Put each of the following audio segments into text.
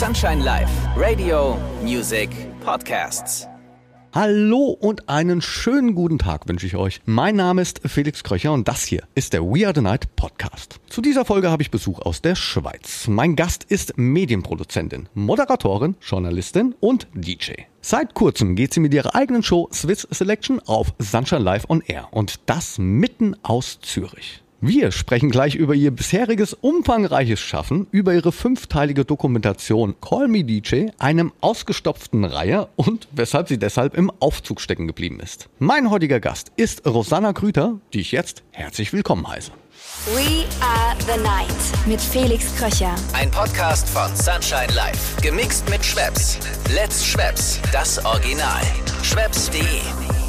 Sunshine Live, Radio, Music, Podcasts. Hallo und einen schönen guten Tag wünsche ich euch. Mein Name ist Felix Kröcher und das hier ist der We Are the Night Podcast. Zu dieser Folge habe ich Besuch aus der Schweiz. Mein Gast ist Medienproduzentin, Moderatorin, Journalistin und DJ. Seit kurzem geht sie mit ihrer eigenen Show Swiss Selection auf Sunshine Live on Air und das mitten aus Zürich. Wir sprechen gleich über ihr bisheriges umfangreiches Schaffen, über ihre fünfteilige Dokumentation Call Me DJ, einem ausgestopften Reihe und weshalb sie deshalb im Aufzug stecken geblieben ist. Mein heutiger Gast ist Rosanna Krüter, die ich jetzt herzlich willkommen heiße. We are the night mit Felix Kröcher. Ein Podcast von Sunshine Live. Gemixt mit Schwepps. Let's Schwepps. Das Original. Schwepps.de.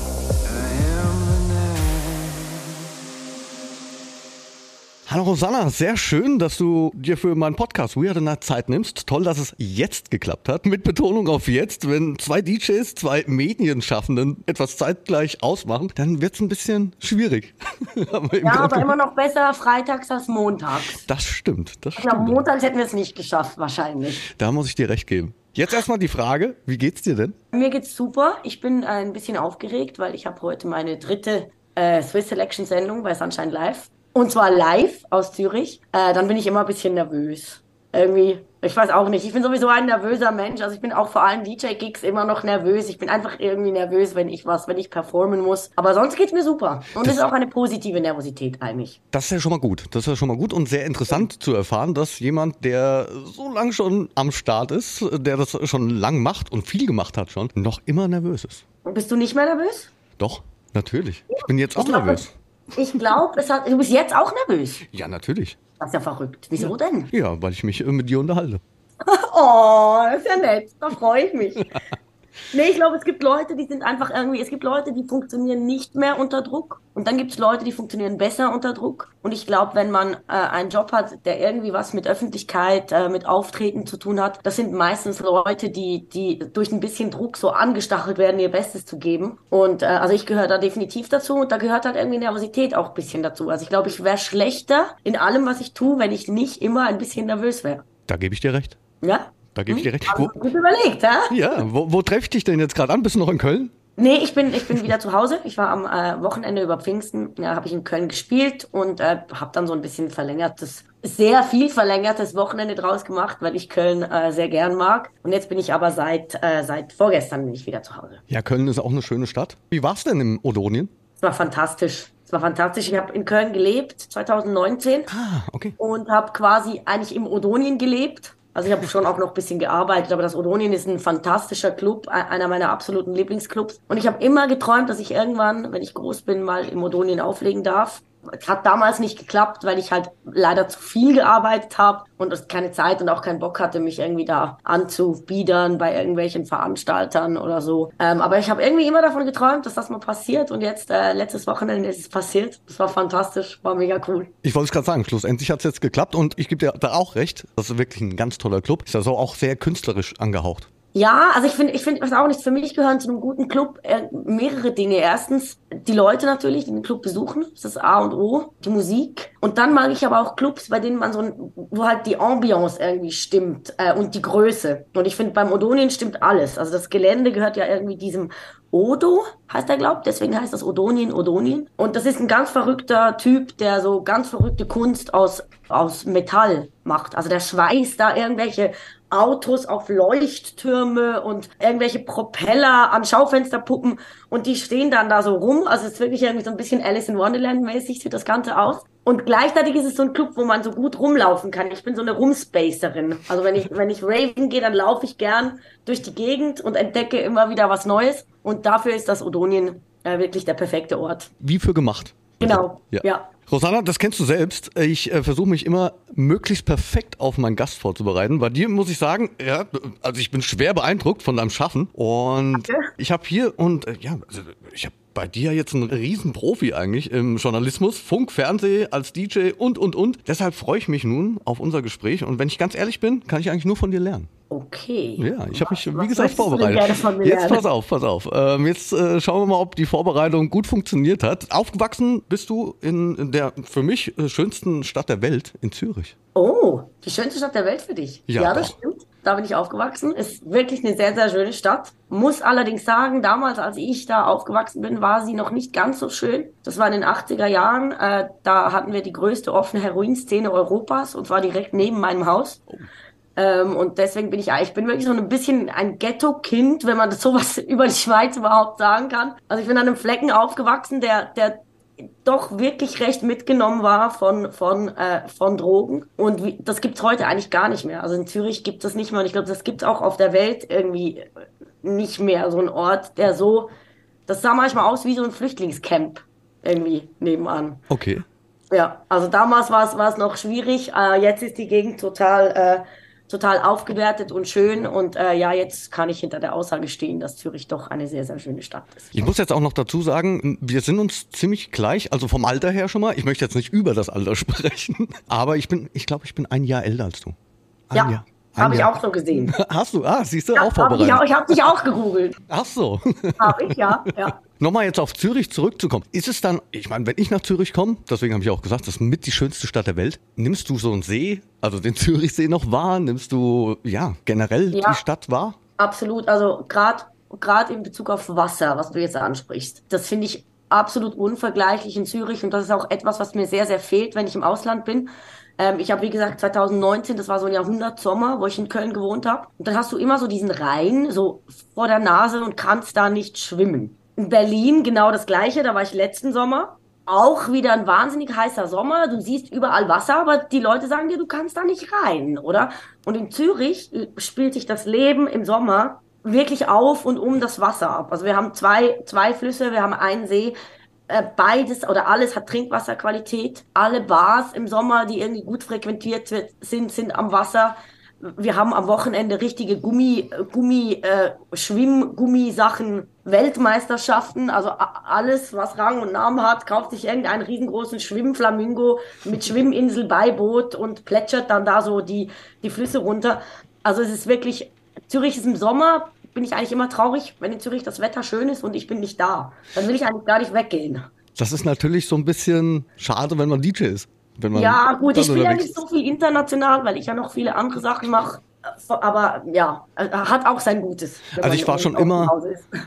Hallo Rosanna, sehr schön, dass du dir für meinen Podcast We Are the Night Zeit nimmst. Toll, dass es jetzt geklappt hat. Mit Betonung auf jetzt. Wenn zwei DJs, zwei Medienschaffenden etwas zeitgleich ausmachen, dann wird es ein bisschen schwierig. aber ja, aber immer noch besser freitags als montags. Das stimmt. Das ich glaube, montags hätten wir es nicht geschafft, wahrscheinlich. Da muss ich dir recht geben. Jetzt erstmal die Frage, wie geht's dir denn? Mir geht's super. Ich bin ein bisschen aufgeregt, weil ich habe heute meine dritte äh, Swiss Selection Sendung bei Sunshine Live. Und zwar live aus Zürich. Äh, dann bin ich immer ein bisschen nervös. Irgendwie, ich weiß auch nicht. Ich bin sowieso ein nervöser Mensch. Also ich bin auch vor allem DJ-Gigs immer noch nervös. Ich bin einfach irgendwie nervös, wenn ich was, wenn ich performen muss. Aber sonst geht's mir super. Und es ist auch eine positive Nervosität eigentlich. Das ist ja schon mal gut. Das ist ja schon mal gut und sehr interessant ja. zu erfahren, dass jemand, der so lange schon am Start ist, der das schon lang macht und viel gemacht hat schon, noch immer nervös ist. Und bist du nicht mehr nervös? Doch, natürlich. Ich bin jetzt auch ich nervös. Ich glaube. Du bist jetzt auch nervös. Ja, natürlich. Das ist ja verrückt. Wieso ja. denn? Ja, weil ich mich äh, mit dir unterhalte. oh, das ist ja nett. Da freue ich mich. Nee, ich glaube, es gibt Leute, die sind einfach irgendwie, es gibt Leute, die funktionieren nicht mehr unter Druck und dann gibt es Leute, die funktionieren besser unter Druck. Und ich glaube, wenn man äh, einen Job hat, der irgendwie was mit Öffentlichkeit, äh, mit Auftreten zu tun hat, das sind meistens Leute, die, die durch ein bisschen Druck so angestachelt werden, ihr Bestes zu geben. Und äh, also ich gehöre da definitiv dazu und da gehört halt irgendwie Nervosität auch ein bisschen dazu. Also ich glaube, ich wäre schlechter in allem, was ich tue, wenn ich nicht immer ein bisschen nervös wäre. Da gebe ich dir recht. Ja? Da gebe ich dir recht. Wo, gut überlegt, ha? Ja, wo, wo treffe ich dich denn jetzt gerade an? Bist du noch in Köln? Nee, ich bin, ich bin wieder zu Hause. Ich war am äh, Wochenende über Pfingsten, ja, habe ich in Köln gespielt und äh, habe dann so ein bisschen verlängertes, sehr viel verlängertes Wochenende draus gemacht, weil ich Köln äh, sehr gern mag. Und jetzt bin ich aber seit, äh, seit vorgestern bin ich wieder zu Hause. Ja, Köln ist auch eine schöne Stadt. Wie war es denn im Odonien? Es war fantastisch. Es war fantastisch. Ich habe in Köln gelebt, 2019. Ah, okay. Und habe quasi eigentlich im Odonien gelebt also ich habe schon auch noch ein bisschen gearbeitet, aber das Odonien ist ein fantastischer Club, einer meiner absoluten Lieblingsclubs. Und ich habe immer geträumt, dass ich irgendwann, wenn ich groß bin, mal im Odonien auflegen darf hat damals nicht geklappt, weil ich halt leider zu viel gearbeitet habe und keine Zeit und auch keinen Bock hatte, mich irgendwie da anzubiedern bei irgendwelchen Veranstaltern oder so. Ähm, aber ich habe irgendwie immer davon geträumt, dass das mal passiert und jetzt äh, letztes Wochenende ist es passiert. Das war fantastisch, war mega cool. Ich wollte es gerade sagen, schlussendlich hat es jetzt geklappt und ich gebe dir da auch recht. Das ist wirklich ein ganz toller Club. Ist also auch sehr künstlerisch angehaucht. Ja, also ich finde, ich finde, was auch nicht für mich gehören zu einem guten Club äh, mehrere Dinge. Erstens die Leute natürlich, die den Club besuchen, das ist A und O, die Musik. Und dann mag ich aber auch Clubs, bei denen man so, ein, wo halt die Ambiance irgendwie stimmt äh, und die Größe. Und ich finde, beim Odonien stimmt alles. Also das Gelände gehört ja irgendwie diesem Odo, heißt er, glaubt, deswegen heißt das Odonien, Odonien. Und das ist ein ganz verrückter Typ, der so ganz verrückte Kunst aus, aus Metall macht. Also der schweißt da irgendwelche Autos auf Leuchttürme und irgendwelche Propeller an Schaufensterpuppen und die stehen dann da so rum. Also es ist wirklich irgendwie so ein bisschen Alice in Wonderland mäßig sieht das Ganze aus. Und gleichzeitig ist es so ein Club, wo man so gut rumlaufen kann. Ich bin so eine Rumspacerin. Also wenn ich, wenn ich raven gehe, dann laufe ich gern durch die Gegend und entdecke immer wieder was Neues. Und dafür ist das Odonien äh, wirklich der perfekte Ort. Wie für gemacht. Genau, ja. ja. Rosanna, das kennst du selbst. Ich äh, versuche mich immer möglichst perfekt auf meinen Gast vorzubereiten. Bei dir muss ich sagen, ja, also ich bin schwer beeindruckt von deinem Schaffen. Und Danke. ich habe hier und äh, ja, also ich habe bei dir jetzt einen Riesenprofi eigentlich im Journalismus, Funk, Fernseh, als DJ und, und, und. Deshalb freue ich mich nun auf unser Gespräch. Und wenn ich ganz ehrlich bin, kann ich eigentlich nur von dir lernen. Okay. Ja, ich habe mich, wie gesagt, vorbereitet. Jetzt pass auf, pass auf. Ähm, jetzt äh, schauen wir mal, ob die Vorbereitung gut funktioniert hat. Aufgewachsen bist du in, der für mich äh, schönsten Stadt der Welt, in Zürich. Oh, die schönste Stadt der Welt für dich. Ja, ja das stimmt. Da bin ich aufgewachsen. Ist wirklich eine sehr, sehr schöne Stadt. Muss allerdings sagen, damals, als ich da aufgewachsen bin, war sie noch nicht ganz so schön. Das war in den 80er Jahren. Äh, da hatten wir die größte offene Heroinszene Europas und zwar direkt neben meinem Haus. Ähm, und deswegen bin ich, ich bin wirklich so ein bisschen ein Ghetto-Kind, wenn man das sowas über die Schweiz überhaupt sagen kann. Also ich bin an einem Flecken aufgewachsen, der, der doch wirklich recht mitgenommen war von, von, äh, von Drogen. Und wie, das gibt's heute eigentlich gar nicht mehr. Also in Zürich gibt es nicht mehr. Und ich glaube, das gibt's auch auf der Welt irgendwie nicht mehr. So ein Ort, der so, das sah manchmal aus wie so ein Flüchtlingscamp irgendwie nebenan. Okay. Ja, also damals war es, war es noch schwierig. Äh, jetzt ist die Gegend total äh, total aufgewertet und schön. Und äh, ja, jetzt kann ich hinter der Aussage stehen, dass Zürich doch eine sehr, sehr schöne Stadt ist. Ich muss jetzt auch noch dazu sagen, wir sind uns ziemlich gleich, also vom Alter her schon mal. Ich möchte jetzt nicht über das Alter sprechen, aber ich bin, ich glaube, ich bin ein Jahr älter als du. Ein ja. Jahr. Habe ich auch so gesehen. Hast du? Ah, siehst du, ja, auch vorbereitet. Hab ich ich habe dich auch gegoogelt. Ach so. Habe ich, ja. ja. Nochmal jetzt auf Zürich zurückzukommen. Ist es dann, ich meine, wenn ich nach Zürich komme, deswegen habe ich auch gesagt, das ist mit die schönste Stadt der Welt, nimmst du so einen See, also den Zürichsee noch wahr? Nimmst du, ja, generell Ja. die Stadt wahr? Absolut. Also gerade gerade in Bezug auf Wasser, was du jetzt ansprichst, das finde ich absolut unvergleichlich in Zürich und das ist auch etwas, was mir sehr, sehr fehlt, wenn ich im Ausland bin. Ähm, ich habe, wie gesagt, 2019, das war so ein Jahrhundertsommer, wo ich in Köln gewohnt habe. Und dann hast du immer so diesen Rhein so vor der Nase und kannst da nicht schwimmen. In Berlin genau das Gleiche, da war ich letzten Sommer. Auch wieder ein wahnsinnig heißer Sommer. Du siehst überall Wasser, aber die Leute sagen dir, du kannst da nicht rein, oder? Und in Zürich spielt sich das Leben im Sommer wirklich auf und um das Wasser ab. Also wir haben zwei, zwei Flüsse, wir haben einen See. Äh, Beides oder alles hat Trinkwasserqualität. Alle Bars im Sommer, die irgendwie gut frequentiert sind, sind am Wasser. Wir haben am Wochenende richtige Gummi, Gummi, äh, Schwimmgummisachen, Weltmeisterschaften, also alles, was Rang und Namen hat, kauft sich irgendeinen riesengroßen Schwimmflamingo mit Schwimminsel, Beiboot und plätschert dann da so die, die Flüsse runter. Also es ist wirklich, Zürich ist im Sommer, bin ich eigentlich immer traurig, wenn in Zürich das Wetter schön ist und ich bin nicht da. Dann will ich eigentlich gar nicht weggehen. Das ist natürlich so ein bisschen schade, wenn man DJ ist. Wenn man Ja, gut, ich spiele ja nicht so viel international, weil ich ja noch viele andere Sachen mache. Aber ja, äh, hat auch sein Gutes. Also ich war schon immer,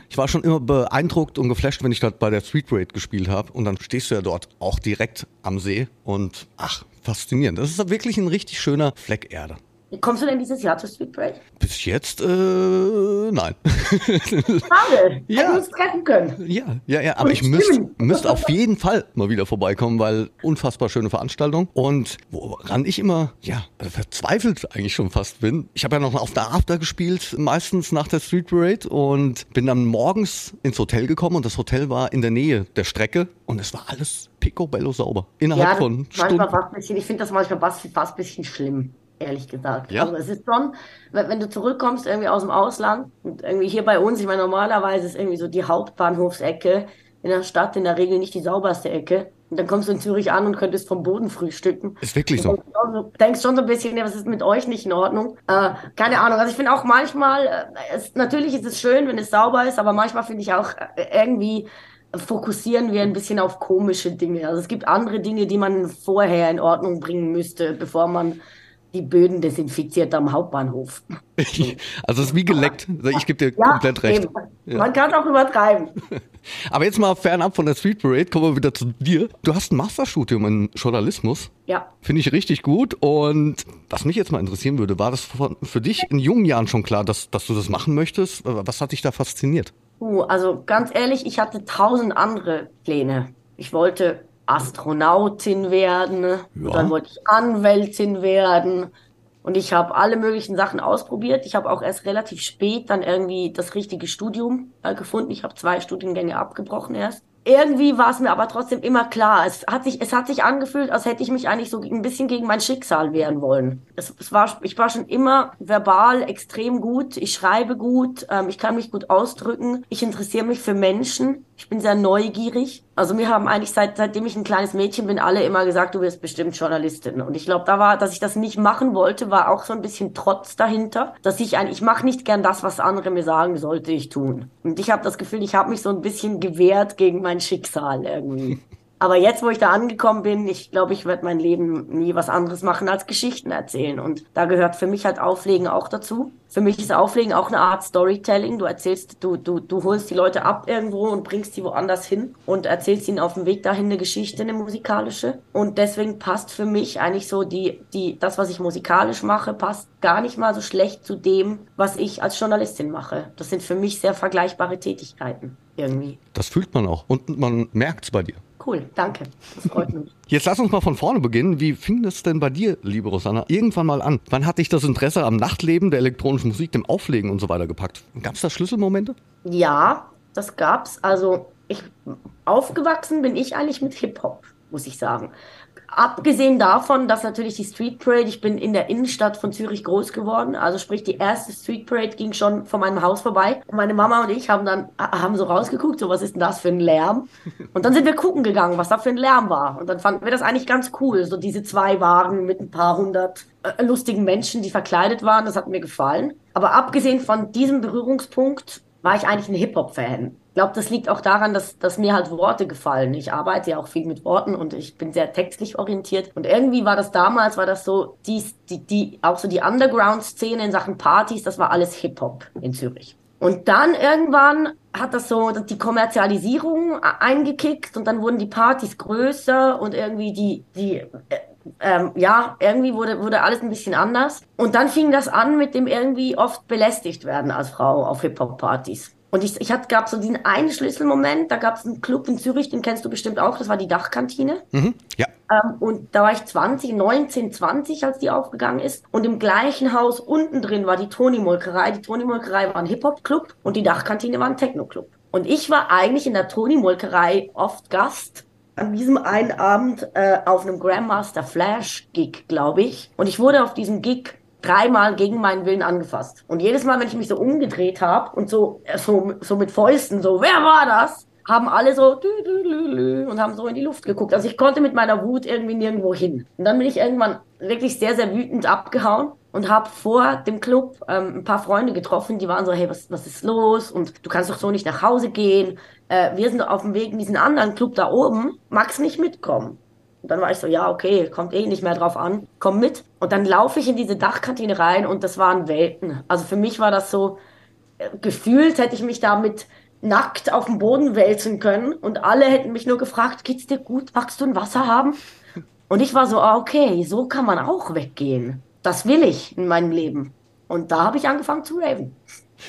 ich war schon immer beeindruckt und geflasht, wenn ich dort bei der Street Parade gespielt habe. Und dann stehst du ja dort auch direkt am See und ach, faszinierend. Das ist wirklich ein richtig schöner Fleck Erde. Kommst du denn dieses Jahr zur Street Parade? Bis jetzt, äh, nein. Schade. Ja. Hätten uns treffen können. ja, ja, ja, aber Und ich müsste müsst auf jeden Fall mal wieder vorbeikommen, weil unfassbar schöne Veranstaltung. Und woran ich immer, ja, verzweifelt eigentlich schon fast bin, ich habe ja noch auf der After gespielt, meistens nach der Street Parade und bin dann morgens ins Hotel gekommen und das Hotel war in der Nähe der Strecke und es war alles picobello sauber. Innerhalb Ja, von manchmal Stunden. fast ein bisschen, ich finde das manchmal fast, fast ein bisschen schlimm, ehrlich gesagt. Ja? Also es ist schon, wenn, du zurückkommst irgendwie aus dem Ausland und irgendwie hier bei uns, ich meine, normalerweise ist irgendwie so die Hauptbahnhofsecke in der Stadt in der Regel nicht die sauberste Ecke. Und dann kommst du in Zürich an und könntest vom Boden frühstücken. Ist wirklich so. Du denkst schon so ein bisschen, was ist mit euch nicht in Ordnung? Äh, keine Ahnung. Also ich finde auch manchmal, äh, es, natürlich ist es schön, wenn es sauber ist, aber manchmal finde ich auch äh, irgendwie fokussieren wir ein bisschen auf komische Dinge. Also es gibt andere Dinge, die man vorher in Ordnung bringen müsste, bevor man die Böden desinfiziert am Hauptbahnhof. Also es ist wie geleckt. Ich gebe dir komplett recht. eben. Man kann auch übertreiben. Aber jetzt mal fernab von der Street Parade, kommen wir wieder zu dir. Du hast ein Masterstudium in Journalismus. Ja. Finde ich richtig gut. Und was mich jetzt mal interessieren würde, war das für dich in jungen Jahren schon klar, dass, dass du das machen möchtest? Was hat dich da fasziniert? Uh, also ganz ehrlich, ich hatte tausend andere Pläne. Ich wollte Astronautin werden, Ja. dann wollte ich Anwältin werden und ich habe alle möglichen Sachen ausprobiert. Ich habe auch erst relativ spät dann irgendwie das richtige Studium äh, gefunden. Ich habe zwei Studiengänge abgebrochen erst. Irgendwie war es mir aber trotzdem immer klar. Es hat sich, es hat sich angefühlt, als hätte ich mich eigentlich so ein bisschen gegen mein Schicksal wehren wollen. Es, es war, ich war schon immer verbal extrem gut. Ich schreibe gut. Ähm, ich kann mich gut ausdrücken. Ich interessiere mich für Menschen. Ich bin sehr neugierig. Also mir haben eigentlich seit, seitdem ich ein kleines Mädchen bin, alle immer gesagt, du wirst bestimmt Journalistin. Und ich glaube, da war, dass ich das nicht machen wollte, war auch so ein bisschen Trotz dahinter, dass ich eigentlich, ich mache nicht gern das, was andere mir sagen, sollte ich tun. Und ich habe das Gefühl, ich habe mich so ein bisschen gewehrt gegen mein Schicksal irgendwie. Aber jetzt, wo ich da angekommen bin, ich glaube, ich werde mein Leben nie was anderes machen als Geschichten erzählen. Und da gehört für mich halt Auflegen auch dazu. Für mich ist Auflegen auch eine Art Storytelling. Du erzählst, du, du, du holst die Leute ab irgendwo und bringst sie woanders hin und erzählst ihnen auf dem Weg dahin eine Geschichte, eine musikalische. Und deswegen passt für mich eigentlich so die, die, das, was ich musikalisch mache, passt gar nicht mal so schlecht zu dem, was ich als Journalistin mache. Das sind für mich sehr vergleichbare Tätigkeiten irgendwie. Das fühlt man auch und man merkt es bei dir. Cool, danke. Das freut mich. Jetzt lass uns mal von vorne beginnen. Wie fing das denn bei dir, liebe Rosanna, irgendwann mal an? Wann hat dich das Interesse am Nachtleben, der elektronischen Musik, dem Auflegen und so weiter gepackt? Gab es da Schlüsselmomente? Ja, das gab's. Also ich aufgewachsen bin ich eigentlich mit Hip-Hop, muss ich sagen. Abgesehen davon, dass natürlich die Street Parade, ich bin in der Innenstadt von Zürich groß geworden, also sprich die erste Street Parade ging schon von meinem Haus vorbei. Und meine Mama und ich haben dann haben so rausgeguckt, so was ist denn das für ein Lärm? Und dann sind wir gucken gegangen, was da für ein Lärm war. Und dann fanden wir das eigentlich ganz cool, so diese zwei Wagen mit ein paar hundert äh, lustigen Menschen, die verkleidet waren, das hat mir gefallen. Aber abgesehen von diesem Berührungspunkt war ich eigentlich ein Hip-Hop-Fan. Glaube, das liegt auch daran, dass, dass mir halt Worte gefallen. Ich arbeite ja auch viel mit Worten und ich bin sehr textlich orientiert. Und irgendwie war das damals, war das so, die, die, die auch so die Underground-Szene in Sachen Partys, das war alles Hip-Hop in Zürich. Und dann irgendwann hat das so die Kommerzialisierung eingekickt und dann wurden die Partys größer und irgendwie die, die, äh, ähm, ja, irgendwie wurde, wurde alles ein bisschen anders. Und dann fing das an mit dem irgendwie oft belästigt werden als Frau auf Hip-Hop-Partys. Und ich, ich hatte, gab so diesen einen Schlüsselmoment, da gab es einen Club in Zürich, den kennst du bestimmt auch, das war die Dachkantine. Mhm, ja. Ähm, und da war ich 20, 19, 20, als die aufgegangen ist. Und im gleichen Haus unten drin war die Toni-Molkerei. Die Toni-Molkerei war ein Hip-Hop-Club und die Dachkantine war ein Techno-Club. Und ich war eigentlich in der Toni-Molkerei oft Gast an diesem einen Abend äh, auf einem Grandmaster Flash Gig, glaube ich. Und ich wurde auf diesem Gig dreimal gegen meinen Willen angefasst. Und jedes Mal, wenn ich mich so umgedreht habe und so, äh, so, so mit Fäusten, so, wer war das? Haben alle so und haben so in die Luft geguckt. Also ich konnte mit meiner Wut irgendwie nirgendwo hin. Und dann bin ich irgendwann wirklich sehr, sehr wütend abgehauen und habe vor dem Club ähm, ein paar Freunde getroffen, die waren so, hey, was, was ist los? Und du kannst doch so nicht nach Hause gehen. Äh, wir sind auf dem Weg in diesen anderen Club da oben. Magst nicht mitkommen? Und dann war ich so, ja, okay, kommt eh nicht mehr drauf an, komm mit. Und dann laufe ich in diese Dachkantine rein und das waren Welten. Also für mich war das so, äh, gefühlt hätte ich mich damit nackt auf dem Boden wälzen können und alle hätten mich nur gefragt, geht's dir gut, magst du ein Wasser haben? Und ich war so, ah, okay, so kann man auch weggehen. Das will ich in meinem Leben. Und da habe ich angefangen zu raven.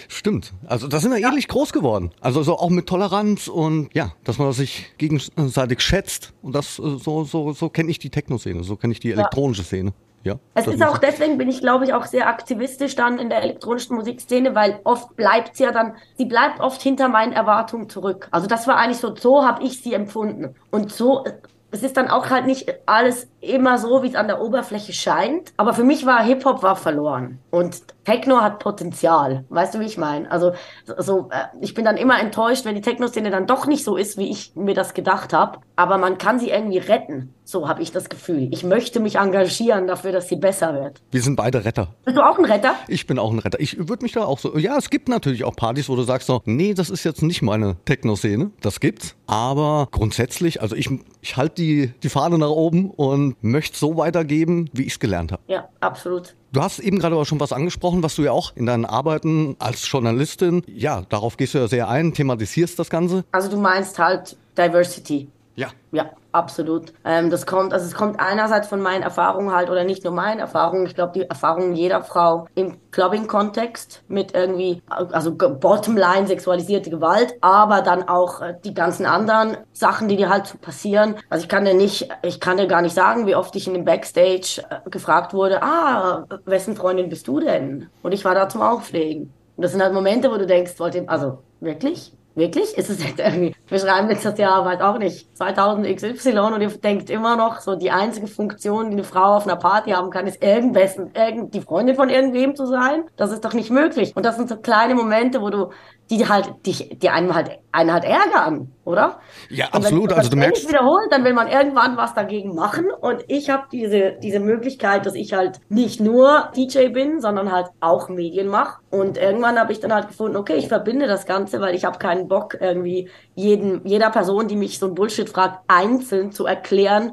Stimmt. Also da sind wir ja. ähnlich groß geworden. Also so auch mit Toleranz und ja, dass man sich gegenseitig schätzt. Und das äh, so, so, so kenne ich die Techno-Szene, so kenne ich die elektronische ja. Szene. Ja, es ist auch deswegen bin ich, glaube ich, auch sehr aktivistisch dann in der elektronischen Musikszene, weil oft bleibt sie ja dann, sie bleibt oft hinter meinen Erwartungen zurück. Also das war eigentlich so, so habe ich sie empfunden. Und so es ist dann auch halt nicht alles immer so, wie es an der Oberfläche scheint. Aber für mich war Hip-Hop war verloren. Und Techno hat Potenzial. Weißt du, wie ich meine? Also, so, äh, ich bin dann immer enttäuscht, wenn die Techno-Szene dann doch nicht so ist, wie ich mir das gedacht habe. Aber man kann sie irgendwie retten. So habe ich das Gefühl. Ich möchte mich engagieren dafür, dass sie besser wird. Wir sind beide Retter. Bist du auch ein Retter? Ich bin auch ein Retter. Ich würde mich da auch so. Ja, es gibt natürlich auch Partys, wo du sagst so, nee, das ist jetzt nicht meine Techno-Szene. Das gibt's. Aber grundsätzlich, also ich, ich halte die, die Fahne nach oben und möchte so weitergeben, wie ich es gelernt habe. Ja, absolut. Du hast eben gerade auch schon was angesprochen, was du ja auch in deinen Arbeiten als Journalistin, ja, darauf gehst du ja sehr ein, thematisierst das Ganze. Also du meinst halt Diversity. Ja. Ja, absolut. Ähm, das kommt, also es kommt einerseits von meinen Erfahrungen halt, oder nicht nur meinen Erfahrungen, ich glaube, die Erfahrungen jeder Frau im Clubbing-Kontext mit irgendwie, also Bottomline, sexualisierte Gewalt, aber dann auch äh, die ganzen anderen Sachen, die dir halt passieren. Also ich kann dir nicht, ich kann dir gar nicht sagen, wie oft ich in dem Backstage äh, gefragt wurde, ah, wessen Freundin bist du denn? Und ich war da zum Auflegen. Und das sind halt Momente, wo du denkst, wollt ihr, also wirklich? Wirklich? Ist es jetzt irgendwie, wir schreiben jetzt das Jahr, weiß auch nicht, 2000 XY und ihr denkt immer noch, so die einzige Funktion, die eine Frau auf einer Party haben kann, ist irgendwessen, irgend, die Freundin von irgendwem zu sein? Das ist doch nicht möglich. Und das sind so kleine Momente, wo du, die halt, dich, die einem halt, einen halt ärgern. Oder? Ja, wenn absolut. das Also du merkst, wiederholt, dann will man irgendwann was dagegen machen. Und ich habe diese, diese Möglichkeit, dass ich halt nicht nur DJ bin, sondern halt auch Medien mache. Und irgendwann habe ich dann halt gefunden, okay, ich verbinde das Ganze, weil ich habe keinen Bock, irgendwie jeden, jeder Person, die mich so ein Bullshit fragt, einzeln zu erklären,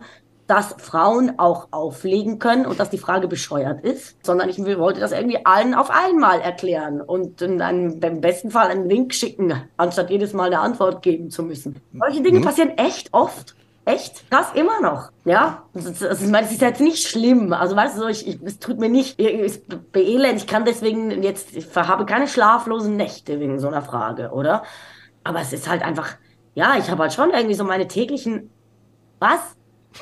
dass Frauen auch auflegen können und dass die Frage bescheuert ist, sondern ich wollte das irgendwie allen auf einmal erklären und in einem, im besten Fall einen Link schicken, anstatt jedes Mal eine Antwort geben zu müssen. Solche Dinge Mhm. passieren echt oft. Echt? Das immer noch. Ja? Das, ist- das, ist- ich meine, es ist jetzt nicht schlimm. Also, weißt du, ich, ich, es tut mir nicht, es beelend. Ich kann deswegen jetzt, ich habe keine schlaflosen Nächte wegen so einer Frage, oder? Aber es ist halt einfach, ja, ich habe halt schon irgendwie so meine täglichen, was?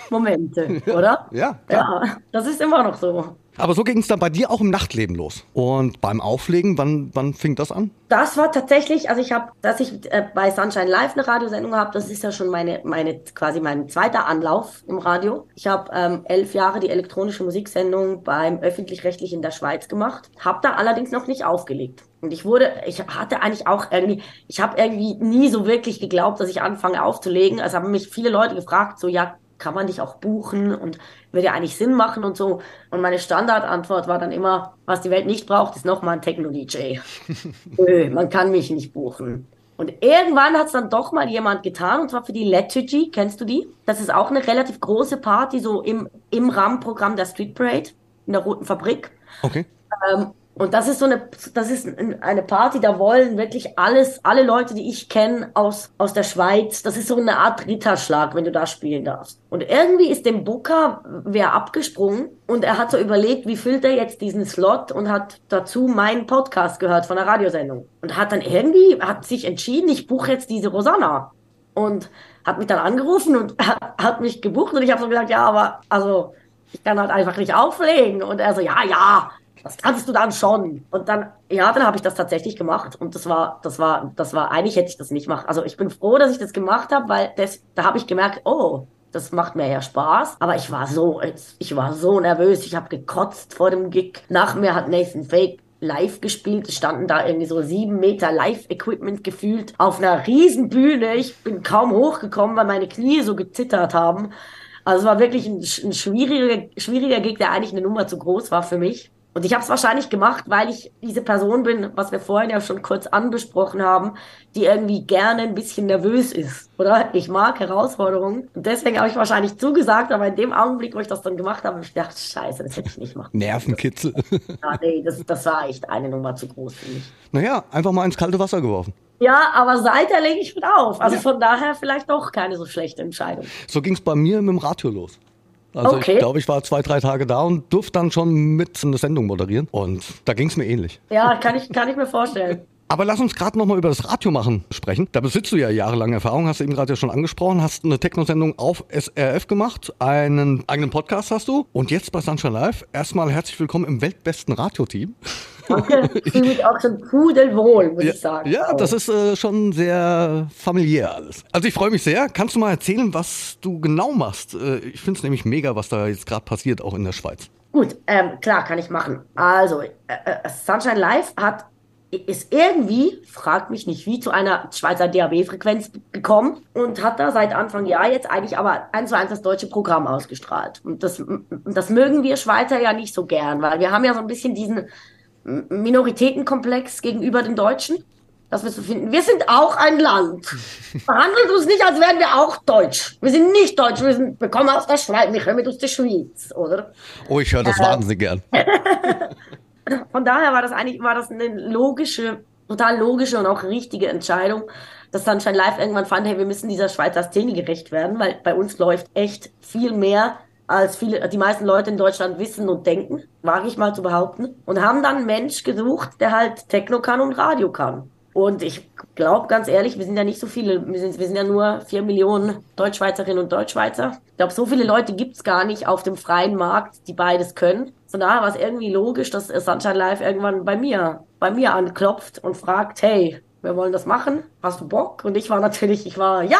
Momente, oder? Ja, klar. Ja, das ist immer noch so. Aber so ging es dann bei dir auch im Nachtleben los. Und beim Auflegen, wann, wann fing das an? Das war tatsächlich, also ich habe, dass ich äh, bei Sunshine Live eine Radiosendung habe, das ist ja schon meine, meine quasi mein zweiter Anlauf im Radio. Ich habe ähm, elf Jahre die elektronische Musiksendung beim öffentlich-rechtlich in der Schweiz gemacht, habe da allerdings noch nicht aufgelegt. Und ich wurde, ich hatte eigentlich auch irgendwie, ich habe irgendwie nie so wirklich geglaubt, dass ich anfange aufzulegen. Also haben mich viele Leute gefragt, so ja, kann man dich auch buchen und würde ja eigentlich Sinn machen und so. Und meine Standardantwort war dann immer, was die Welt nicht braucht, ist nochmal ein Techno-DJ. Nö, man kann mich nicht buchen. Und irgendwann hat es dann doch mal jemand getan, und zwar für die Lethargy, kennst du die? Das ist auch eine relativ große Party, so im, im Rahmenprogramm der Street Parade in der Roten Fabrik. Okay. Ähm, und das ist so eine, das ist eine Party, da wollen wirklich alles, alle Leute, die ich kenne aus, aus der Schweiz, das ist so eine Art Ritterschlag, wenn du da spielen darfst. Und irgendwie ist dem Booker wer abgesprungen und er hat so überlegt, wie füllt er jetzt diesen Slot und hat dazu meinen Podcast gehört von der Radiosendung. Und hat dann irgendwie, hat sich entschieden, ich buche jetzt diese Rosanna. Und hat mich dann angerufen und hat, mich gebucht und ich habe so gesagt, ja, aber also ich kann halt einfach nicht auflegen. Und er so, ja, ja, das kannst du dann schon. Und dann, ja, dann habe ich das tatsächlich gemacht. Und das war, das war, das war, eigentlich hätte ich das nicht machen. Also ich bin froh, dass ich das gemacht habe, weil das, da habe ich gemerkt, oh, das macht mir ja Spaß. Aber ich war so, ich war so nervös. Ich habe gekotzt vor dem Gig. Nach mir hat Nathan Fake live gespielt. Es standen da irgendwie so sieben Meter Live-Equipment gefühlt auf einer riesen Bühne. Ich bin kaum hochgekommen, weil meine Knie so gezittert haben. Also es war wirklich ein, ein schwieriger, schwieriger Gig, der eigentlich eine Nummer zu groß war für mich. Und ich habe es wahrscheinlich gemacht, weil ich diese Person bin, was wir vorhin ja schon kurz anbesprochen haben, die irgendwie gerne ein bisschen nervös ist, oder? Ich mag Herausforderungen. Und deswegen habe ich wahrscheinlich zugesagt, aber in dem Augenblick, wo ich das dann gemacht habe, habe ich gedacht, scheiße, das hätte ich nicht machen. Nervenkitzel. Ja, nee, das, das war echt eine Nummer zu groß für mich. naja, einfach mal ins kalte Wasser geworfen. Ja, aber seither lege ich mit auf. Also von daher vielleicht doch keine so schlechte Entscheidung. So ging es bei mir mit dem Radio los. Also Okay. ich glaube, ich war zwei, drei Tage da und durfte dann schon mit eine Sendung moderieren. Und da ging es mir ähnlich. Ja, kann ich, kann ich mir vorstellen. Aber lass uns gerade nochmal über das Radio machen sprechen. Da besitzt du ja jahrelange Erfahrung, hast du eben gerade ja schon angesprochen, hast eine Techno-Sendung auf SRF gemacht, einen eigenen Podcast hast du und jetzt bei Sunshine Live. Erstmal herzlich willkommen im weltbesten Radioteam. Danke. Ich fühle mich auch schon pudelwohl, muss ich sagen. Ja, das ist äh, schon sehr familiär alles. Also ich freue mich sehr. Kannst du mal erzählen, was du genau machst? Äh, ich finde es nämlich mega, was da jetzt gerade passiert, auch in der Schweiz. Gut, ähm, klar, kann ich machen. Also, äh, äh, Sunshine Live hat ist irgendwie, fragt mich nicht wie, zu einer Schweizer DAB-Frequenz gekommen und hat da seit Anfang Jahr jetzt eigentlich aber eins zu eins das deutsche Programm ausgestrahlt. Und das, das mögen wir Schweizer ja nicht so gern, weil wir haben ja so ein bisschen diesen Minoritätenkomplex gegenüber den Deutschen, dass wir so finden, wir sind auch ein Land. Behandelt uns nicht, als wären wir auch Deutsch. Wir sind nicht Deutsch, wir, sind, wir kommen aus der Schweiz, wir kommen aus der Schweiz, oder? Oh, ich höre das wahnsinnig gern. Von daher war das eigentlich war das eine logische, total logische und auch richtige Entscheidung, dass Sunshine Live irgendwann fand, hey, wir müssen dieser Schweizer Szene gerecht werden, weil bei uns läuft echt viel mehr als viele, die meisten Leute in Deutschland wissen und denken, wage ich mal zu behaupten, und haben dann einen Mensch gesucht, der halt Techno kann und Radio kann. Und ich glaube ganz ehrlich, wir sind ja nicht so viele, wir sind, wir sind ja nur vier Millionen Deutschschweizerinnen und Deutschschweizer. Ich glaube, so viele Leute gibt's gar nicht auf dem freien Markt, die beides können. Von daher war es irgendwie logisch, dass Sunshine Live irgendwann bei mir, bei mir anklopft und fragt, hey, wir wollen das machen, hast du Bock? Und ich war natürlich, ich war, ja,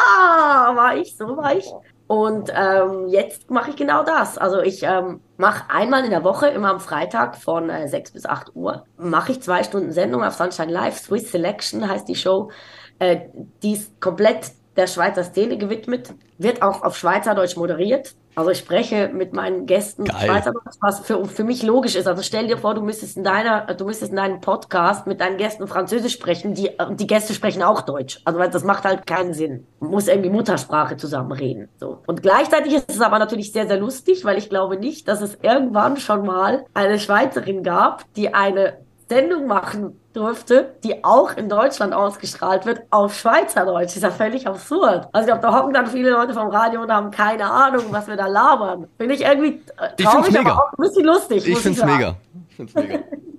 war ich, so war ich. Und ähm, jetzt mache ich genau das. Also ich ähm, mache einmal in der Woche, immer am Freitag von äh, 6 bis 8 Uhr, mache ich zwei Stunden Sendung auf Sunshine Live. Swiss Selection heißt die Show. Äh, die ist komplett der Schweizer Szene gewidmet, wird auch auf Schweizerdeutsch moderiert. Also ich spreche mit meinen Gästen Geil. Schweizerdeutsch, was für, für mich logisch ist. Also stell dir vor, du müsstest in deiner, du müsstest in deinem Podcast mit deinen Gästen Französisch sprechen, die, die Gäste sprechen auch Deutsch. Also das macht halt keinen Sinn. Man muss irgendwie Muttersprache zusammen reden. So. Und gleichzeitig ist es aber natürlich sehr, sehr lustig, weil ich glaube nicht, dass es irgendwann schon mal eine Schweizerin gab, die eine Sendung machen durfte, die auch in Deutschland ausgestrahlt wird, auf Schweizerdeutsch. Das ist ja völlig absurd. Also ich glaube, da hocken dann viele Leute vom Radio und haben keine Ahnung, was wir da labern. Finde ich irgendwie äh, Ich find's traurig, mega. aber auch ein bisschen lustig. Ich find's sagen. mega. Ich find's mega.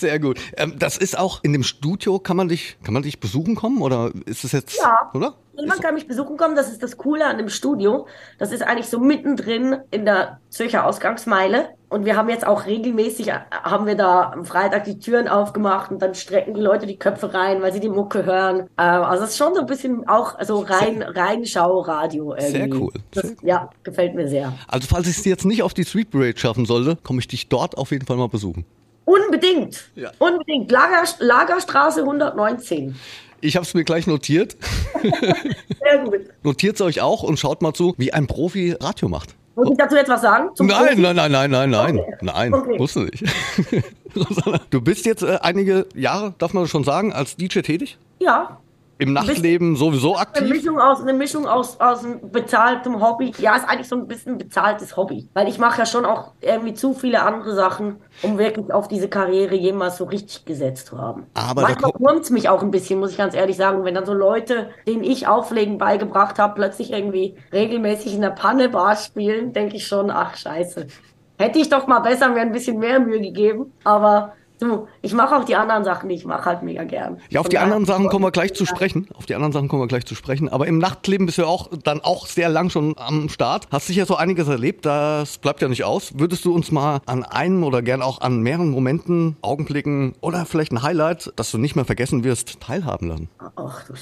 Sehr gut. Ähm, das ist auch in dem Studio, kann man dich, kann man dich besuchen kommen oder ist es jetzt, Ja. oder? Man kann mich besuchen kommen, das ist das Coole an dem Studio. Das ist eigentlich so mittendrin in der Zürcher Ausgangsmeile. Und wir haben jetzt auch regelmäßig, äh, haben wir da am Freitag die Türen aufgemacht und dann strecken die Leute die Köpfe rein, weil sie die Mucke hören. Ähm, also es ist schon so ein bisschen auch so rein, rein Schau-Radio irgendwie. Sehr cool, Das, sehr cool. Ja, gefällt mir sehr. Also falls ich es jetzt nicht auf die Street Parade schaffen sollte, komme ich dich dort auf jeden Fall mal besuchen. Unbedingt. Ja. Unbedingt. Lager, Lagerstraße 119. Ich habe es mir gleich notiert. Sehr gut. Notiert es euch auch und schaut mal zu, wie ein Profi Radio macht. Muss ich dazu jetzt was sagen? Zum Nein, nein, nein, nein, nein, nein. Okay. Nein, Okay. musst du nicht. Rosanna, du bist jetzt äh, einige Jahre, darf man schon sagen, als DJ tätig? Ja, Im Nachtleben sowieso Eine aktiv? Mischung aus, eine Mischung aus, aus einem bezahltem Hobby. Ja, ist eigentlich so ein bisschen ein bezahltes Hobby. Weil ich mache ja schon auch irgendwie zu viele andere Sachen, um wirklich auf diese Karriere jemals so richtig gesetzt zu haben. Aber Manchmal ko- wurmt's mich auch ein bisschen, muss ich ganz ehrlich sagen, wenn dann so Leute, denen ich Auflegen beigebracht habe, plötzlich irgendwie regelmäßig in der Panne-Bar spielen, denke ich schon, ach scheiße. Hätte ich doch mal besser mir ein bisschen mehr Mühe gegeben. Aber du, ich mache auch die anderen Sachen, die ich mache, halt mega gern. Ja, auf Von die anderen Sachen kommen wir gleich zu sprechen. Auf die anderen Sachen kommen wir gleich zu sprechen. Aber im Nachtleben bist du ja auch dann auch sehr lang schon am Start. Hast sicher so einiges erlebt, das bleibt ja nicht aus. Würdest du uns mal an einem oder gern auch an mehreren Momenten, Augenblicken oder vielleicht ein Highlight, das du nicht mehr vergessen wirst, teilhaben lassen? Ach, du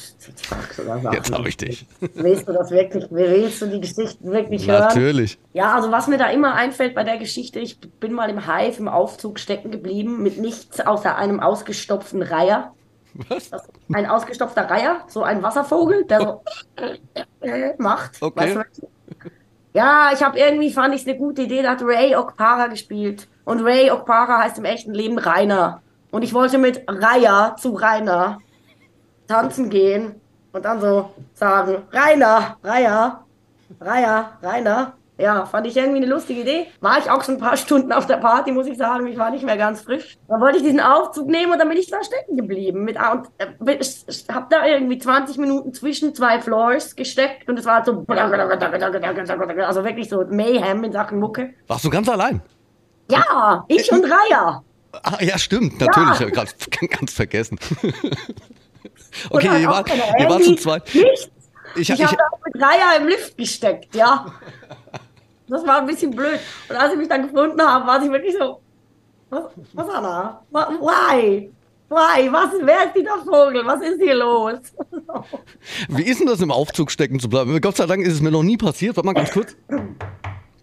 sogar Sachen. Jetzt habe ich dich. Willst du das wirklich, willst du die Geschichten wirklich hören? Natürlich. Ja, also was mir da immer einfällt bei der Geschichte, ich bin mal im Hive im Aufzug stecken geblieben mit nichts außer einem ausgestopften Reiher. Was? Ein ausgestopfter Reiher, so ein Wasservogel, der so macht. Okay. Weißt du? Ja, ich habe irgendwie, fand ich es eine gute Idee, da hat Ray Okpara gespielt. Und Ray Okpara heißt im echten Leben Rainer. Und ich wollte mit Raya zu Rainer tanzen gehen und dann so sagen, Rainer, Raya, Raya, Rainer. Ja, fand ich irgendwie eine lustige Idee. War ich auch schon ein paar Stunden auf der Party, muss ich sagen. Ich war nicht mehr ganz frisch. Dann wollte ich diesen Aufzug nehmen und dann bin ich da stecken geblieben. Mit, und, äh, ich, ich hab da irgendwie 20 Minuten zwischen zwei Floors gesteckt und es war so, also wirklich so Mayhem in Sachen Mucke. Warst du ganz allein? Ja, ich und Raya. Ah, ja, stimmt, natürlich. Ja. Grad, ganz vergessen. okay, ihr auch wart, ihr wart zu zweit. Nichts. Ich, Ich ich, habe da mit Raya im Lift gesteckt, ja. Das war ein bisschen blöd. Und als ich mich dann gefunden habe, war ich wirklich so, was, was Anna? Why? Why? Was, wer ist dieser Vogel? Was ist hier los? Wie ist denn das im Aufzug stecken zu bleiben? Gott sei Dank ist es mir noch nie passiert. Warte mal ganz kurz.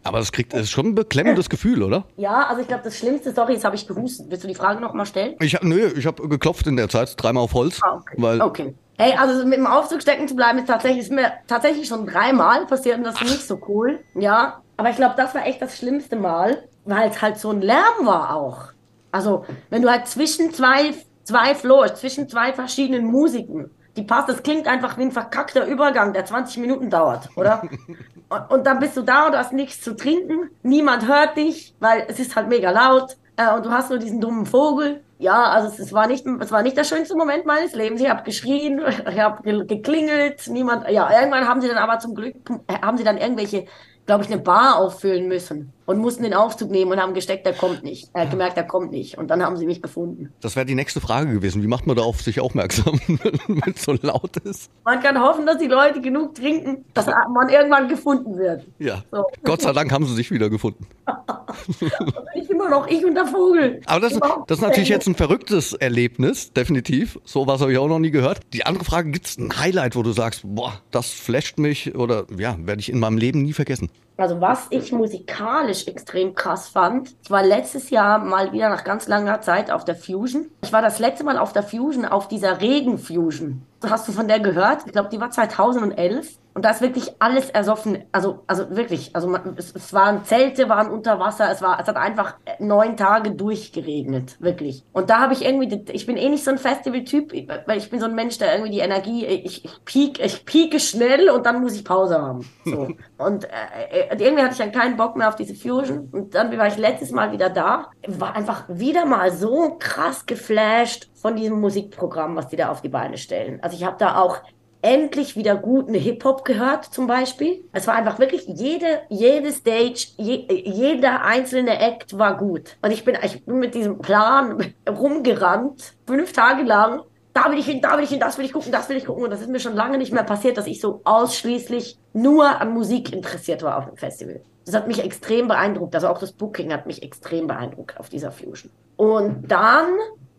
Aber das kriegt das ist schon ein beklemmendes Gefühl, oder? Ja, also ich glaube, das schlimmste, sorry, jetzt habe ich gehustet. Willst du die Frage nochmal stellen? Ich hab, nö, ich habe geklopft in der Zeit, dreimal auf Holz, Ah, okay. weil okay. Hey, also mit dem Aufzug stecken zu bleiben, ist tatsächlich, ist mir tatsächlich schon dreimal passiert und das ist nicht so cool. Ja, aber ich glaube, das war echt das schlimmste Mal, weil es halt so ein Lärm war auch. Also, wenn du halt zwischen zwei, zwei Floors, zwischen zwei verschiedenen Musiken, die passt, das klingt einfach wie ein verkackter Übergang, der 20 Minuten dauert, oder? und, und dann bist du da und du hast nichts zu trinken, niemand hört dich, weil es ist halt mega laut äh, und du hast nur diesen dummen Vogel. Ja, also es, es war nicht, es war nicht der schönste Moment meines Lebens. Ich habe geschrien, ich habe ge geklingelt, niemand. Ja, irgendwann haben sie dann aber zum Glück haben sie dann irgendwelche, glaube ich, eine Bar auffüllen müssen und mussten den Aufzug nehmen und haben gesteckt, der kommt nicht. Er hat gemerkt, der kommt nicht. Und dann haben sie mich gefunden. das wäre die nächste Frage gewesen. Wie macht man da auf sich aufmerksam, wenn es so laut ist? Man kann hoffen, dass die Leute genug trinken, dass man irgendwann gefunden wird. Ja. So. Gott sei Dank haben sie sich wieder gefunden. Ich immer noch ich und der Vogel. Aber das, das ist natürlich jetzt ein verrücktes Erlebnis, definitiv. So was habe ich auch noch nie gehört. Die andere Frage, gibt es ein Highlight, wo du sagst, boah, das flasht mich oder ja, werde ich in meinem Leben nie vergessen? Also was ich musikalisch extrem krass fand, ich war letztes Jahr mal wieder nach ganz langer Zeit auf der Fusion. Ich war das letzte Mal auf der Fusion, auf dieser Regen-Fusion. Hast du von der gehört? Ich glaube, die war 2011. Und da ist wirklich alles ersoffen. Also, also wirklich. Also man, es, es waren Zelte, waren unter Wasser. Es war, es hat einfach neun Tage durchgeregnet. Wirklich. Und da habe ich irgendwie, ich bin eh nicht so ein Festival-Typ, weil ich bin so ein Mensch, der irgendwie die Energie, ich, ich peak, ich pieke schnell und dann muss ich Pause haben. So. und äh, äh, irgendwie hatte ich dann keinen Bock mehr auf diese Fusion. Und dann war ich letztes Mal wieder da. War einfach wieder mal so krass geflasht von diesem Musikprogramm, was die da auf die Beine stellen. Also ich habe da auch endlich wieder guten Hip-Hop gehört, zum Beispiel. Es war einfach wirklich jede, jede Stage, je, jeder einzelne Act war gut. Und ich bin, ich bin mit diesem Plan rumgerannt, fünf Tage lang. Da will ich hin, da will ich hin, das will ich gucken, das will ich gucken. Und das ist mir schon lange nicht mehr passiert, dass ich so ausschließlich nur an Musik interessiert war auf dem Festival. Das hat mich extrem beeindruckt. Also auch das Booking hat mich extrem beeindruckt auf dieser Fusion. Und dann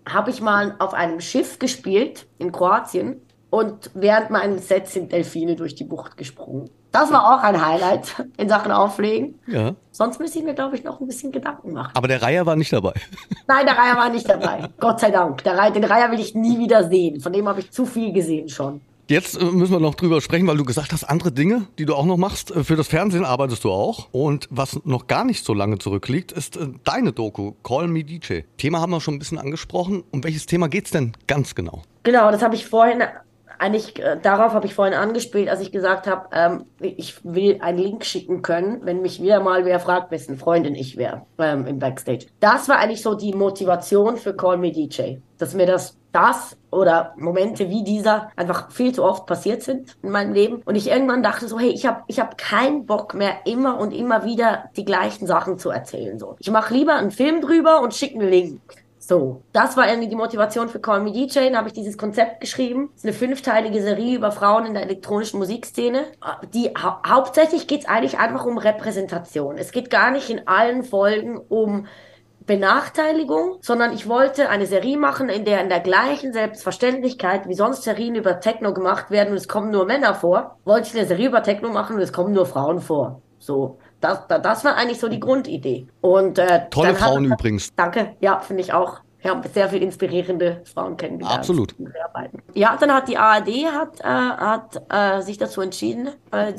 habe ich mal auf einem Schiff gespielt in Kroatien und während meines Sets sind Delfine durch die Bucht gesprungen. Das war auch ein Highlight in Sachen Auflegen. Ja. Sonst müsste ich mir, glaube ich, noch ein bisschen Gedanken machen. Aber der Reiher war nicht dabei. Nein, der Reiher war nicht dabei. Gott sei Dank. Der Reiher, den Reiher will ich nie wieder sehen. Von dem habe ich zu viel gesehen schon. Jetzt äh, müssen wir noch drüber sprechen, weil du gesagt hast, andere Dinge, die du auch noch machst. Äh, Für das Fernsehen arbeitest du auch. Und was noch gar nicht so lange zurückliegt, ist äh, deine Doku, Call Me DJ. Thema haben wir schon ein bisschen angesprochen. Um welches Thema geht's denn ganz genau? Genau, das habe ich vorhin eigentlich äh, darauf habe ich vorhin angespielt, als ich gesagt habe, ähm, ich will einen Link schicken können, wenn mich wieder mal wer fragt, wessen Freundin ich wäre ähm, im Backstage. Das war eigentlich so die Motivation für Call Me DJ, dass mir das das oder Momente wie dieser einfach viel zu oft passiert sind in meinem Leben. Und ich irgendwann dachte so hey ich habe ich habe keinen Bock mehr immer und immer wieder die gleichen Sachen zu erzählen so. Ich mache lieber einen Film drüber und schicke einen Link so, das war irgendwie die Motivation für Call Me DJ. Da habe ich dieses Konzept geschrieben. Das ist eine fünfteilige Serie über Frauen in der elektronischen Musikszene. Die hau hauptsächlich geht es eigentlich einfach um Repräsentation. Es geht gar nicht in allen Folgen um Benachteiligung, sondern ich wollte eine Serie machen, in der in der gleichen Selbstverständlichkeit, wie sonst Serien über Techno gemacht werden und es kommen nur Männer vor, wollte ich eine Serie über Techno machen und es kommen nur Frauen vor. So, das, das war eigentlich so die Grundidee. Und, äh, Tolle Frauen hat, übrigens. Danke, ja, finde ich auch. Ich habe sehr viele inspirierende Frauen kennengelernt. Absolut. Ja, dann hat die ARD hat, äh, hat äh, sich dazu entschieden, äh,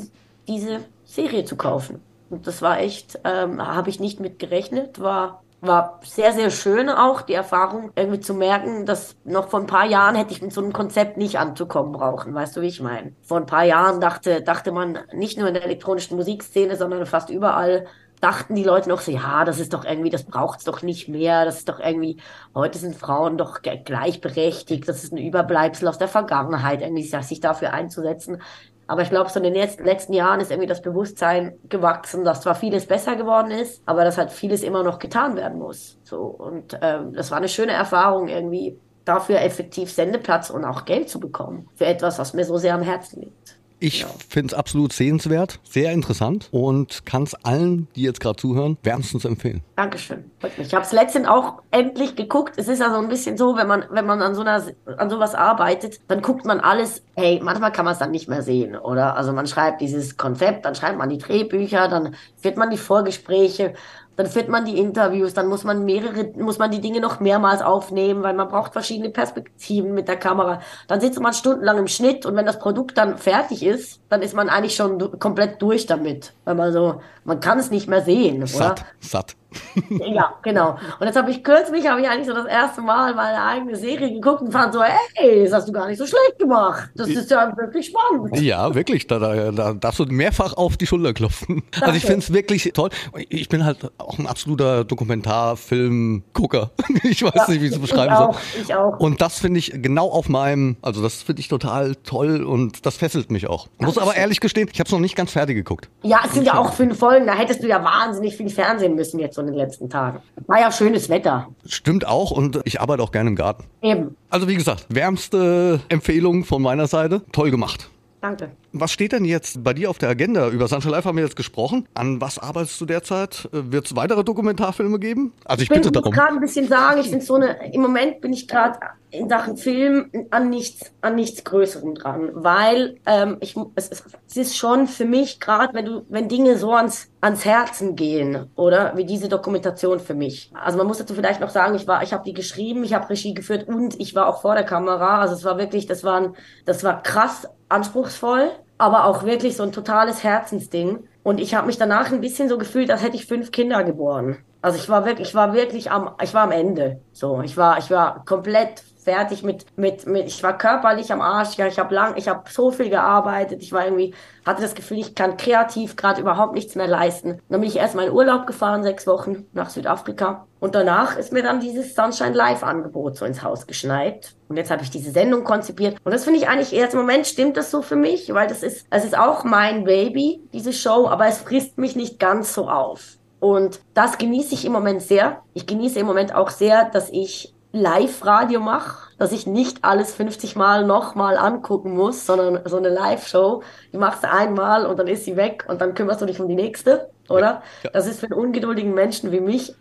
diese Serie zu kaufen. Und das war echt, ähm, habe ich nicht mit gerechnet, war war sehr, sehr schön auch, die Erfahrung irgendwie zu merken, dass noch vor ein paar Jahren hätte ich mit so einem Konzept nicht anzukommen brauchen. Weißt du, wie ich meine? Vor ein paar Jahren dachte, dachte man nicht nur in der elektronischen Musikszene, sondern fast überall, dachten die Leute noch so, ja, das ist doch irgendwie, das braucht's doch nicht mehr, das ist doch irgendwie, heute sind Frauen doch gleichberechtigt, das ist ein Überbleibsel aus der Vergangenheit, irgendwie sich dafür einzusetzen. Aber ich glaube, so in den letzten Jahren ist irgendwie das Bewusstsein gewachsen, dass zwar vieles besser geworden ist, aber dass halt vieles immer noch getan werden muss. So und ähm, das war eine schöne Erfahrung irgendwie dafür effektiv Sendeplatz und auch Geld zu bekommen für etwas, was mir so sehr am Herzen liegt. Ich ja. finde es absolut sehenswert, sehr interessant und kann es allen, die jetzt gerade zuhören, wärmstens empfehlen. Dankeschön. Ich habe es letztens auch endlich geguckt. Es ist ja so ein bisschen so, wenn man, wenn man an so einer, an sowas arbeitet, dann guckt man alles, hey, manchmal kann man es dann nicht mehr sehen, oder? Also man schreibt dieses Konzept, dann schreibt man die Drehbücher, dann führt man die Vorgespräche dann führt man die Interviews, dann muss man mehrere, muss man die Dinge noch mehrmals aufnehmen, weil man braucht verschiedene Perspektiven mit der Kamera. Dann sitzt man stundenlang im Schnitt und wenn das Produkt dann fertig ist, dann ist man eigentlich schon komplett durch damit. Weil man so, man kann es nicht mehr sehen, satt, oder? Satt. Ja, genau. Und jetzt habe ich kürzlich, habe ich eigentlich so das erste Mal meine eigene Serie geguckt und fand so, hey, das hast du gar nicht so schlecht gemacht. Das ist ja wirklich spannend. Ja, wirklich. Da, da, da darfst du mehrfach auf die Schulter klopfen. Danke. Also ich finde es wirklich toll. Ich bin halt auch ein absoluter Dokumentarfilm-Gucker. Ich weiß ja, nicht, wie ich es beschreiben ich soll. Ich auch. Und das finde ich genau auf meinem, also das finde ich total toll und das fesselt mich auch. Ich muss aber ehrlich gestehen, ich habe es noch nicht ganz fertig geguckt. Ja, es sind ja auch fünf Folgen, da hättest du ja wahnsinnig viel Fernsehen müssen jetzt so in den letzten Tagen. War ja schönes Wetter. Stimmt auch und ich arbeite auch gerne im Garten. Eben. Also wie gesagt, wärmste Empfehlung von meiner Seite. Toll gemacht. Danke. Was steht denn jetzt bei dir auf der Agenda? Über Sunshine Life haben wir jetzt gesprochen. An was arbeitest du derzeit? Wird es weitere Dokumentarfilme geben? Also ich, ich bitte bin, darum. Ich gerade ein bisschen sagen, ich finde so eine, im Moment bin ich gerade in Sachen Film an nichts, an nichts Größerem dran, weil ähm, ich, es, es ist schon für mich, gerade wenn du, wenn Dinge so ans, ans Herzen gehen, oder wie diese Dokumentation für mich. Also man muss dazu vielleicht noch sagen, ich war, ich habe die geschrieben, ich habe Regie geführt und ich war auch vor der Kamera. Also es war wirklich, das war, ein, das war krass anspruchsvoll, aber auch wirklich so ein totales Herzensding. Und ich habe mich danach ein bisschen so gefühlt, als hätte ich fünf Kinder geboren. Also ich war wirklich, ich war wirklich am, ich war am Ende. So, ich war, ich war komplett fertig mit, mit, mit, ich war körperlich am Arsch, ja, ich habe lang, ich habe so viel gearbeitet, ich war irgendwie, hatte das Gefühl, ich kann kreativ gerade überhaupt nichts mehr leisten. Dann bin ich erstmal in Urlaub gefahren, sechs Wochen nach Südafrika. Und danach ist mir dann dieses Sunshine Live Angebot so ins Haus geschneit. Und jetzt habe ich diese Sendung konzipiert. Und das finde ich eigentlich, erst im Moment stimmt das so für mich, weil das ist, es ist auch mein Baby, diese Show, aber es frisst mich nicht ganz so auf. Und das genieße ich im Moment sehr. Ich genieße im Moment auch sehr, dass ich Live-Radio mache, dass ich nicht alles 50 Mal nochmal angucken muss, sondern so eine Live-Show, die machst du einmal und dann ist sie weg und dann kümmerst du dich um die nächste, oder? Ja. Das ist für einen ungeduldigen Menschen wie mich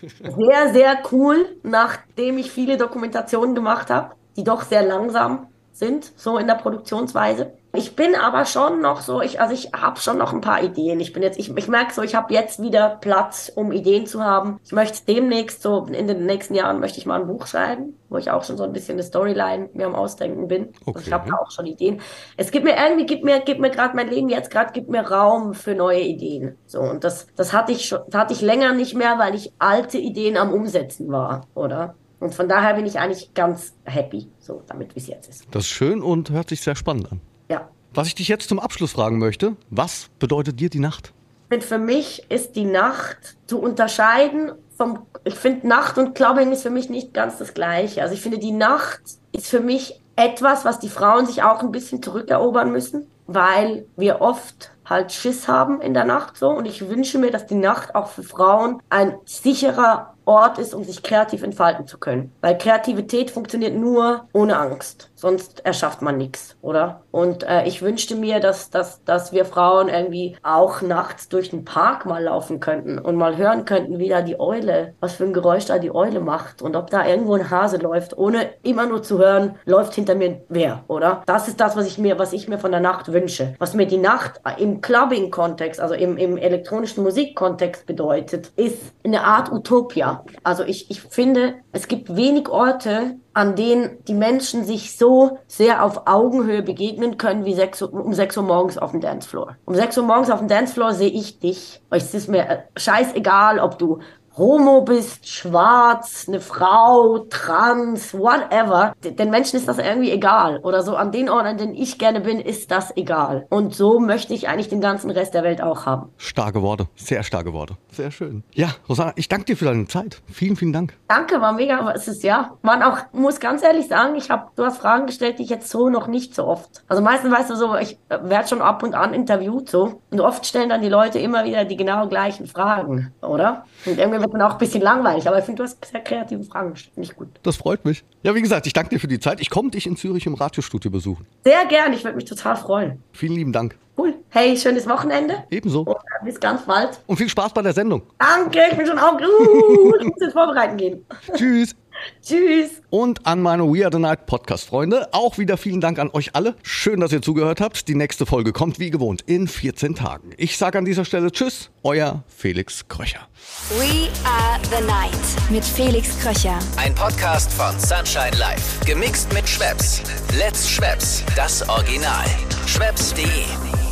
sehr, sehr cool, nachdem ich viele Dokumentationen gemacht habe, die doch sehr langsam sind, so in der Produktionsweise. Ich bin aber schon noch so, ich, also ich habe schon noch ein paar Ideen. Ich bin jetzt, ich, ich merke so, ich habe jetzt wieder Platz, um Ideen zu haben. Ich möchte demnächst, so in den nächsten Jahren, möchte ich mal ein Buch schreiben, wo ich auch schon so ein bisschen eine Storyline mir am Ausdenken bin. Okay. Also ich habe da auch schon Ideen. Es gibt mir irgendwie, gibt mir, gibt mir gerade mein Leben jetzt gerade, gibt mir Raum für neue Ideen. So, und das, das hatte ich schon, hatte ich länger nicht mehr, weil ich alte Ideen am Umsetzen war, oder? Und von daher bin ich eigentlich ganz happy, so damit, wie es jetzt ist. Das ist schön und hört sich sehr spannend an. Ja. Was ich dich jetzt zum Abschluss fragen möchte, was bedeutet dir die Nacht? Für mich ist die Nacht zu unterscheiden vom, ich finde Nacht und Clubbing ist für mich nicht ganz das gleiche. Also ich finde die Nacht ist für mich etwas, was die Frauen sich auch ein bisschen zurückerobern müssen, weil wir oft halt Schiss haben in der Nacht so und ich wünsche mir, dass die Nacht auch für Frauen ein sicherer Ort ist, um sich kreativ entfalten zu können. Weil Kreativität funktioniert nur ohne Angst. Sonst erschafft man nichts, oder? Und äh, ich wünschte mir, dass, dass, dass wir Frauen irgendwie auch nachts durch den Park mal laufen könnten und mal hören könnten, wie da die Eule, was für ein Geräusch da die Eule macht und ob da irgendwo ein Hase läuft, ohne immer nur zu hören, läuft hinter mir wer, oder? Das ist das, was ich mir, was ich mir von der Nacht wünsche. Was mir die Nacht im Clubbing-Kontext, also im, im elektronischen Musikkontext bedeutet, ist eine Art Utopia. Also ich, ich finde, es gibt wenig Orte, an denen die Menschen sich so sehr auf Augenhöhe begegnen können wie sechs, um 6 Uhr morgens auf dem Dancefloor. Um 6 Uhr morgens auf dem Dancefloor sehe ich dich. Es ist mir äh, scheißegal, ob du homo bist, schwarz, eine Frau, trans, whatever. Den Menschen ist das irgendwie egal. Oder so an den Orten, an denen ich gerne bin, ist das egal. Und so möchte ich eigentlich den ganzen Rest der Welt auch haben. Starke Worte, sehr starke Worte. Sehr schön. Ja, Rosanna, ich danke dir für deine Zeit. Vielen, vielen Dank. Danke, war mega. Aber es ist ja, man auch, muss ganz ehrlich sagen, ich habe, du hast Fragen gestellt, die ich jetzt so noch nicht so oft. Also meistens weißt du so, ich werde schon ab und an interviewt so. Und oft stellen dann die Leute immer wieder die genau gleichen Fragen, oder? Und irgendwie wird man auch ein bisschen langweilig, aber ich finde, du hast sehr kreative Fragen gestellt. Finde ich gut. Das freut mich. Ja, wie gesagt, ich danke dir für die Zeit. Ich komme dich in Zürich im Radiostudio besuchen. Sehr gern, ich würde mich total freuen. Vielen lieben Dank. Cool. Hey, schönes Wochenende. Ebenso. Und bis ganz bald. Und viel Spaß bei der Sendung. Danke, ich bin schon auch. Uh, ich muss jetzt vorbereiten gehen. Tschüss. Tschüss. Und an meine We Are the Night Podcast-Freunde auch wieder vielen Dank an euch alle. Schön, dass ihr zugehört habt. Die nächste Folge kommt wie gewohnt in 14 Tagen. Ich sage an dieser Stelle Tschüss, euer Felix Kröcher. We Are the Night mit Felix Kröcher. Ein Podcast von Sunshine Life. Gemixt mit Schwepps. Let's Schwepps. Das Original. Schwepps.de